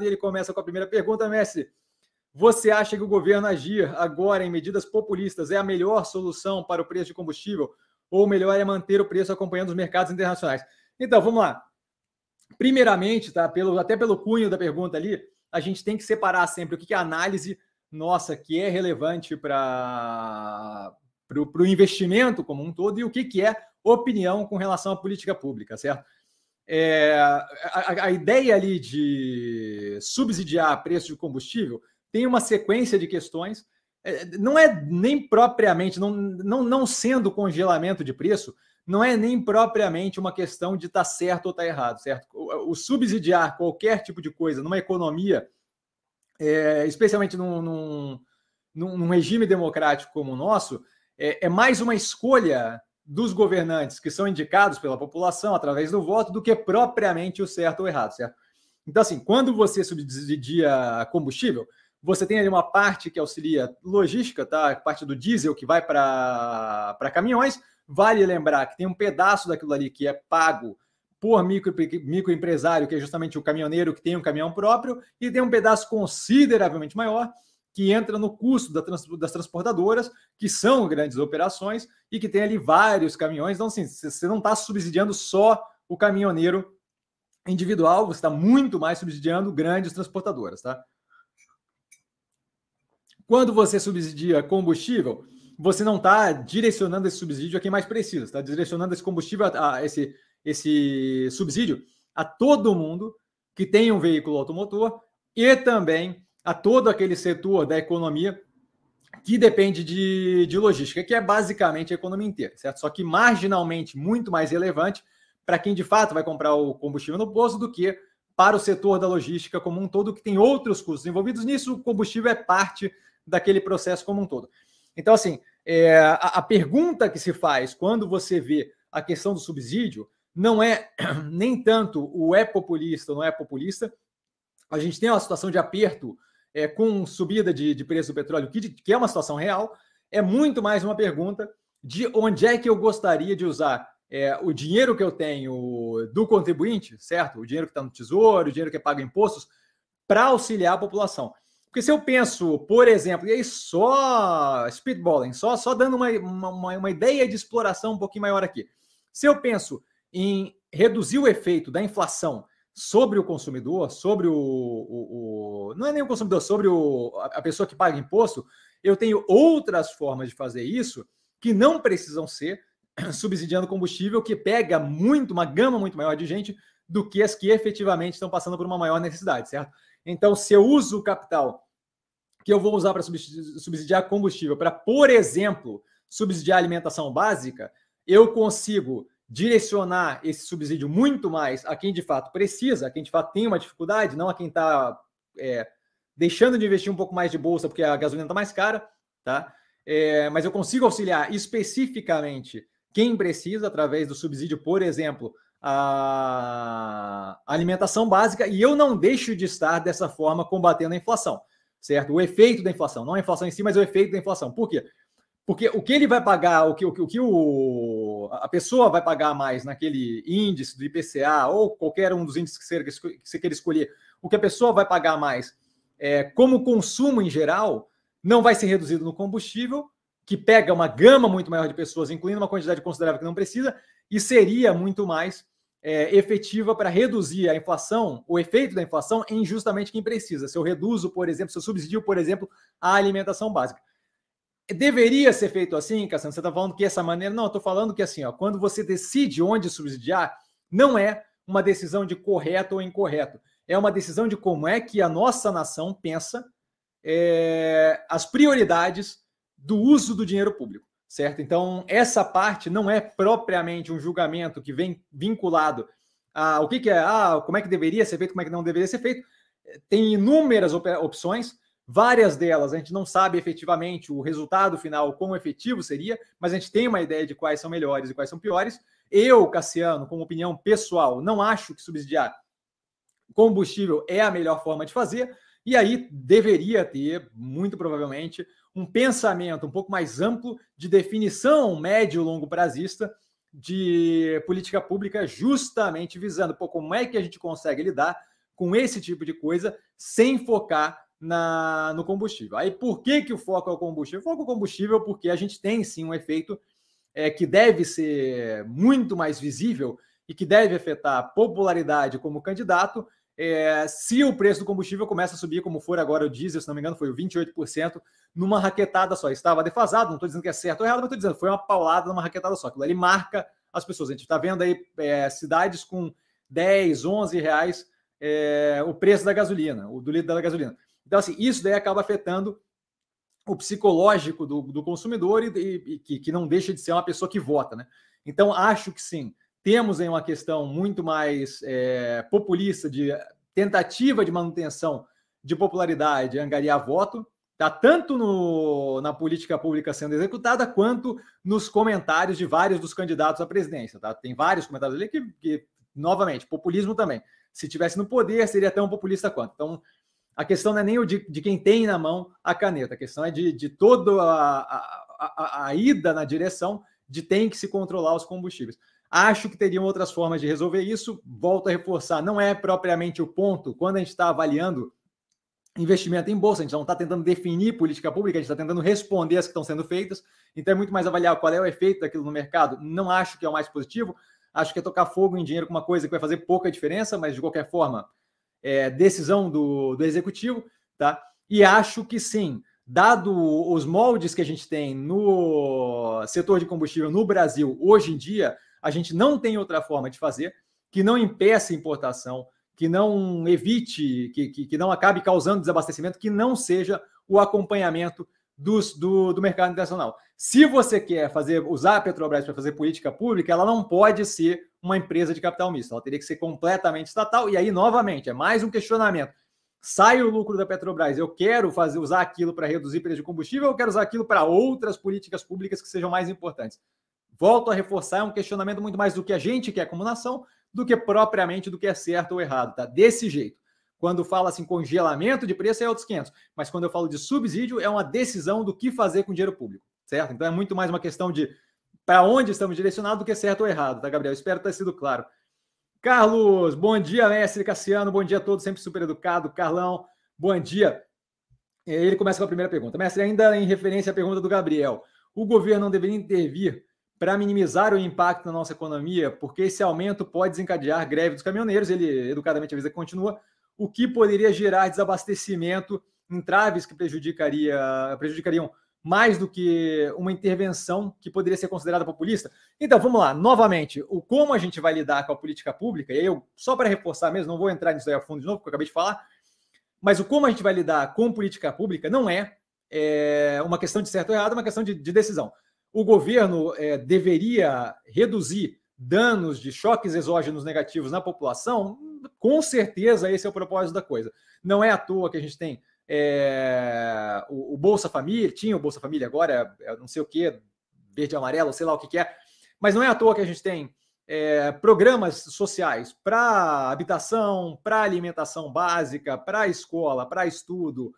e ele começa com a primeira pergunta, mestre. Você acha que o governo agir agora em medidas populistas é a melhor solução para o preço de combustível? Ou melhor é manter o preço acompanhando os mercados internacionais? Então, vamos lá. Primeiramente, tá, pelo, até pelo cunho da pergunta ali, a gente tem que separar sempre o que é análise nossa que é relevante para o investimento como um todo e o que, que é opinião com relação à política pública, certo? É, a, a, ideia ali de subsidiar preço de combustível tem uma sequência de questões. É, não é nem propriamente, não, não, não sendo congelamento de preço, não é nem propriamente uma questão de estar tá certo ou estar tá errado, certo? O, o, subsidiar qualquer tipo de coisa numa economia, é, especialmente num, num, num, regime democrático como o nosso, é, é mais uma escolha dos governantes que são indicados pela população através do voto do que propriamente o certo ou errado, certo? Então, assim, quando você subsidia combustível, você tem ali uma parte que auxilia logística, tá? A parte do diesel que vai para caminhões. Vale lembrar que tem um pedaço daquilo ali que é pago por micro, microempresário, que é justamente o caminhoneiro que tem um caminhão próprio, e tem um pedaço consideravelmente maior que entra no custo das transportadoras, que são grandes operações e que tem ali vários caminhões. Então, assim, você não está subsidiando só o caminhoneiro individual, você está muito mais subsidiando grandes transportadoras, tá? Quando você subsidia combustível, você não está direcionando esse subsídio a quem mais precisa, está direcionando esse combustível, a, a, esse, esse subsídio a todo mundo que tem um veículo automotor e também a todo aquele setor da economia que depende de, de logística, que é basicamente a economia inteira, certo? Só que marginalmente muito mais relevante para quem de fato vai comprar o combustível no posto do que para o setor da logística como um todo, que tem outros custos envolvidos nisso. O combustível é parte daquele processo como um todo. Então, assim, é, a, a pergunta que se faz quando você vê a questão do subsídio não é nem tanto o é populista ou não é populista. A gente tem uma situação de aperto é, com subida de, de preço do petróleo, que, que é uma situação real, é muito mais uma pergunta de onde é que eu gostaria de usar é, o dinheiro que eu tenho do contribuinte, certo? O dinheiro que está no tesouro, o dinheiro que paga impostos, para auxiliar a população. Porque se eu penso, por exemplo, e aí só speedballing, só, só dando uma, uma, uma ideia de exploração um pouquinho maior aqui. Se eu penso em reduzir o efeito da inflação sobre o consumidor, sobre o, o, o, não é nem o consumidor, sobre o, a pessoa que paga imposto, eu tenho outras formas de fazer isso que não precisam ser subsidiando combustível, que pega muito, uma gama muito maior de gente do que as que efetivamente estão passando por uma maior necessidade, certo? Então, se eu uso o capital que eu vou usar para subsidiar combustível, para, por exemplo, subsidiar alimentação básica, eu consigo direcionar esse subsídio muito mais a quem de fato precisa, a quem de fato tem uma dificuldade, não a quem está é, deixando de investir um pouco mais de bolsa porque a gasolina está mais cara, tá? É, mas eu consigo auxiliar especificamente quem precisa através do subsídio, por exemplo, a alimentação básica, e eu não deixo de estar dessa forma combatendo a inflação, certo? O efeito da inflação, não a inflação em si, mas o efeito da inflação. Por quê? Porque o que ele vai pagar, o que o, que, o, a pessoa vai pagar mais naquele índice do IPCA ou qualquer um dos índices que você, que você queira escolher, o que a pessoa vai pagar mais é, como consumo em geral, não vai ser reduzido no combustível, que pega uma gama muito maior de pessoas, incluindo uma quantidade considerável que não precisa, e seria muito mais é, efetiva para reduzir a inflação, o efeito da inflação em justamente quem precisa. Se eu reduzo, por exemplo, se eu subsidio, por exemplo, a alimentação básica. Deveria ser feito assim, Cassiano? Você está falando que essa maneira. Não, estou falando que assim, ó, quando você decide onde subsidiar, não é uma decisão de correto ou incorreto. É uma decisão de como é que a nossa nação pensa é, as prioridades do uso do dinheiro público, certo? Então, essa parte não é propriamente um julgamento que vem vinculado a o que, que é, ah, como é que deveria ser feito, como é que não deveria ser feito. Tem inúmeras opções Várias delas a gente não sabe efetivamente o resultado final, quão efetivo seria, mas a gente tem uma ideia de quais são melhores e quais são piores. Eu, Cassiano, como opinião pessoal, não acho que subsidiar combustível é a melhor forma de fazer, e aí deveria ter, muito provavelmente, um pensamento um pouco mais amplo de definição médio e longo prazista de política pública, justamente visando pô, como é que a gente consegue lidar com esse tipo de coisa sem focar na, no combustível. Aí por que, que o foco é o combustível? O foco é o combustível porque a gente tem sim um efeito é, que deve ser muito mais visível e que deve afetar a popularidade como candidato é, se o preço do combustível começa a subir, como for agora o diesel, se não me engano, foi o 28%, numa raquetada só. Estava defasado, não estou dizendo que é certo ou errado, mas estou dizendo foi uma paulada numa raquetada só. Aquilo ali marca as pessoas. A gente está vendo aí é, cidades com 10, 11 reais é, o preço da gasolina, o do litro da gasolina. Então, assim, isso daí acaba afetando o psicológico do, do consumidor e, e, e que, que, não deixa de ser uma pessoa que vota, né? Então, acho que sim, temos aí uma questão muito mais é, populista de tentativa de manutenção de popularidade, angariar voto, tá tanto no, na política pública sendo executada quanto nos comentários de vários dos candidatos à presidência, tá? Tem vários comentários ali que, que novamente, populismo também. Se tivesse no poder, seria tão populista quanto. Então, a questão não é nem o de, de quem tem na mão a caneta, a questão é de, de toda a, a, a, a ida na direção de tem que se controlar os combustíveis. Acho que teriam outras formas de resolver isso. Volto a reforçar, não é propriamente o ponto quando a gente está avaliando investimento em bolsa, a gente não está tentando definir política pública, a gente está tentando responder as que estão sendo feitas. Então é muito mais avaliar qual é o efeito daquilo no mercado. Não acho que é o mais positivo. Acho que é tocar fogo em dinheiro com uma coisa que vai fazer pouca diferença, mas de qualquer forma, é, decisão do, do executivo, tá? E acho que sim, dado os moldes que a gente tem no setor de combustível no Brasil hoje em dia, a gente não tem outra forma de fazer que não impeça importação, que não evite, que, que, que não acabe causando desabastecimento, que não seja o acompanhamento dos, do, do mercado internacional. Se você quer fazer usar a Petrobras para fazer política pública, ela não pode ser uma empresa de capital misto. Ela teria que ser completamente estatal. E aí, novamente, é mais um questionamento. Sai o lucro da Petrobras, eu quero fazer usar aquilo para reduzir preço de combustível, eu quero usar aquilo para outras políticas públicas que sejam mais importantes. Volto a reforçar, é um questionamento muito mais do que a gente quer como nação, do que propriamente do que é certo ou errado, tá? Desse jeito. Quando fala assim congelamento de preço é outros 500, mas quando eu falo de subsídio é uma decisão do que fazer com dinheiro público, certo? Então é muito mais uma questão de para onde estamos direcionados do que certo ou errado, tá, Gabriel? Espero ter sido claro. Carlos, bom dia, mestre Cassiano, bom dia a todos, sempre super educado. Carlão, bom dia. Ele começa com a primeira pergunta. Mestre, ainda em referência à pergunta do Gabriel, o governo não deveria intervir para minimizar o impacto na nossa economia, porque esse aumento pode desencadear greve dos caminhoneiros, ele educadamente avisa que continua, o que poderia gerar desabastecimento, entraves que prejudicaria, prejudicariam mais do que uma intervenção que poderia ser considerada populista. Então, vamos lá, novamente, o como a gente vai lidar com a política pública, e aí eu, só para reforçar mesmo, não vou entrar nisso aí a fundo de novo, porque eu acabei de falar, mas o como a gente vai lidar com política pública não é, é uma questão de certo ou errado, é uma questão de, de decisão. O governo é, deveria reduzir danos de choques exógenos negativos na população? Com certeza esse é o propósito da coisa. Não é à toa que a gente tem é, o, o, Bolsa Família, tinha o Bolsa Família agora, é, não sei o que, verde amarelo, sei lá o que, que é, mas não é à toa que a gente tem é, programas sociais para habitação, para alimentação básica, para escola, para estudo,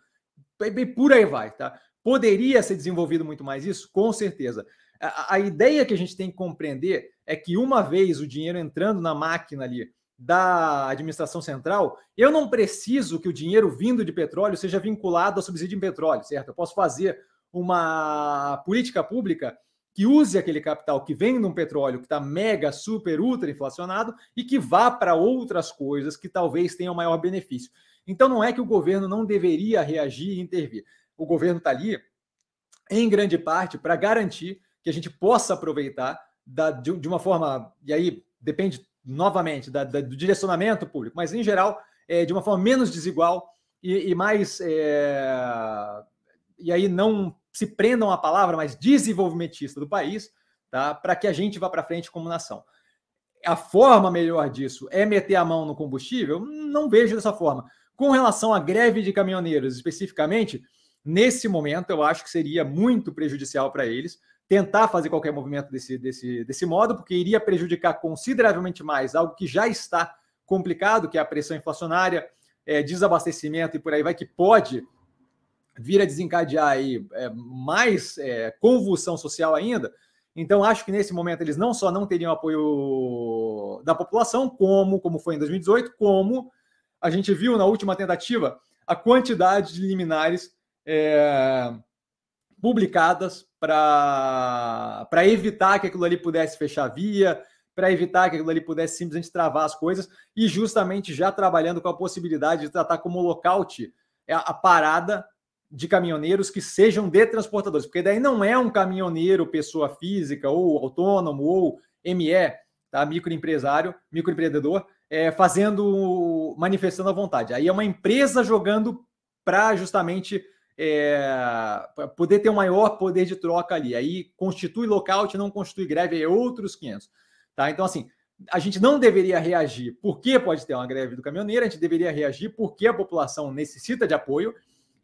e por aí vai, tá? Poderia ser desenvolvido muito mais isso? Com certeza. A, a ideia que a gente tem que compreender é que uma vez o dinheiro entrando na máquina ali, da administração central, eu não preciso que o dinheiro vindo de petróleo seja vinculado ao subsídio em petróleo, certo? Eu posso fazer uma política pública que use aquele capital que vem de um petróleo que está mega, super, ultra inflacionado e que vá para outras coisas que talvez tenham maior benefício. Então não é que o governo não deveria reagir e intervir. O governo está ali, em grande parte, para garantir que a gente possa aproveitar da, de, de uma forma, e aí depende novamente, da, da, do direcionamento público, mas em geral, é, de uma forma menos desigual e, e mais. É, e aí não se prendam a palavra, mas desenvolvimentista do país, tá? para que a gente vá para frente como nação. A forma melhor disso é meter a mão no combustível? Não vejo dessa forma. Com relação à greve de caminhoneiros, especificamente, nesse momento eu acho que seria muito prejudicial para eles, tentar fazer qualquer movimento desse, desse, desse modo, porque iria prejudicar consideravelmente mais algo que já está complicado, que é a pressão inflacionária, é, desabastecimento e por aí vai, que pode vir a desencadear aí é, mais é, convulsão social ainda. Então, acho que nesse momento eles não só não teriam apoio da população, como, como foi em 2018, como a gente viu na última tentativa a quantidade de liminares é, publicadas para evitar que aquilo ali pudesse fechar via, para evitar que aquilo ali pudesse simplesmente travar as coisas, e justamente já trabalhando com a possibilidade de tratar como lockout a parada de caminhoneiros que sejam de transportadores, porque daí não é um caminhoneiro pessoa física ou autônomo ou ME, tá? microempresário, microempreendedor, é, fazendo, manifestando a vontade. Aí é uma empresa jogando para justamente é, poder ter um maior poder de troca ali. Aí constitui lockout, não constitui greve, é outros 500. Tá? Então, assim, a gente não deveria reagir porque pode ter uma greve do caminhoneiro, a gente deveria reagir porque a população necessita de apoio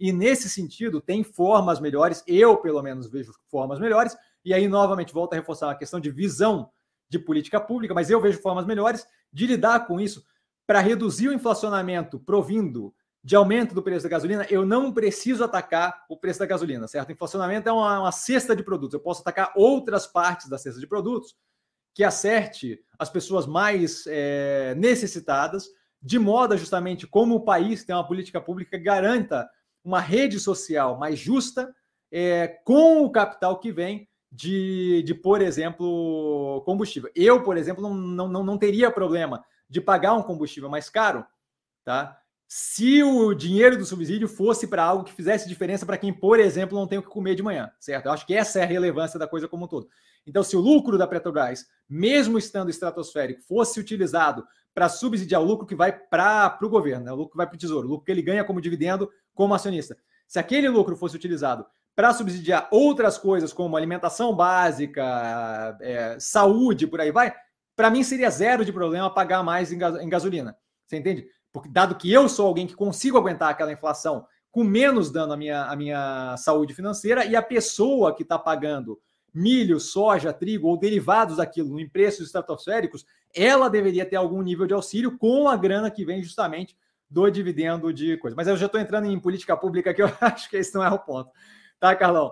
e nesse sentido, tem formas melhores, eu pelo menos vejo formas melhores, e aí novamente volto a reforçar a questão de visão de política pública, mas eu vejo formas melhores de lidar com isso para reduzir o inflacionamento provindo de aumento do preço da gasolina, eu não preciso atacar o preço da gasolina, certo? Inflacionamento é uma, uma cesta de produtos. Eu posso atacar outras partes da cesta de produtos que acerte as pessoas mais é, necessitadas, de modo justamente como o país tem uma política pública que garanta uma rede social mais justa é, com o capital que vem de, de, por exemplo, combustível. Eu, por exemplo, não, não, não teria problema de pagar um combustível mais caro, tá? Se o dinheiro do subsídio fosse para algo que fizesse diferença para quem, por exemplo, não tem o que comer de manhã, certo? Eu acho que essa é a relevância da coisa como um todo. Então, se o lucro da Petrobras, mesmo estando estratosférico, fosse utilizado para subsidiar o lucro que vai para o governo, né? o lucro que vai para o tesouro, o lucro que ele ganha como dividendo como acionista. Se aquele lucro fosse utilizado para subsidiar outras coisas, como alimentação básica, é, saúde, por aí vai, para mim seria zero de problema pagar mais em, em gasolina. Você entende? Porque, dado que eu sou alguém que consigo aguentar aquela inflação com menos dano à minha, à minha saúde financeira, e a pessoa que está pagando milho, soja, trigo ou derivados daquilo em preços estratosféricos, ela deveria ter algum nível de auxílio com a grana que vem justamente do dividendo de coisa. Mas eu já estou entrando em política pública que eu acho que esse não é o ponto. Tá, Carlão?